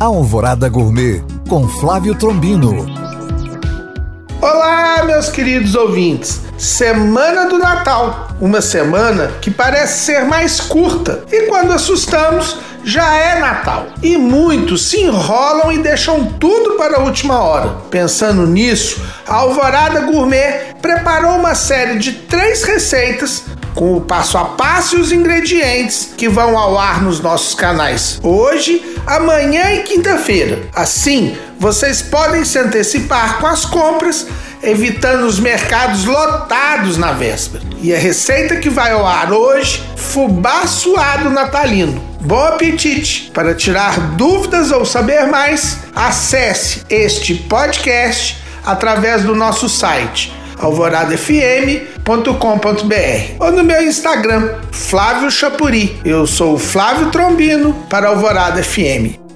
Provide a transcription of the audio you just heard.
Alvorada Gourmet com Flávio Trombino. Olá, meus queridos ouvintes. Semana do Natal, uma semana que parece ser mais curta e quando assustamos já é Natal. E muitos se enrolam e deixam tudo para a última hora. Pensando nisso, a Alvorada Gourmet preparou uma série de três receitas com o passo a passo e os ingredientes que vão ao ar nos nossos canais hoje, amanhã e quinta-feira. Assim, vocês podem se antecipar com as compras, evitando os mercados lotados na véspera. E a receita que vai ao ar hoje, fubá suado natalino. Bom apetite! Para tirar dúvidas ou saber mais, acesse este podcast através do nosso site alvoradafm.com.br ou no meu Instagram, Flávio Chapuri. Eu sou o Flávio Trombino para Alvorada FM.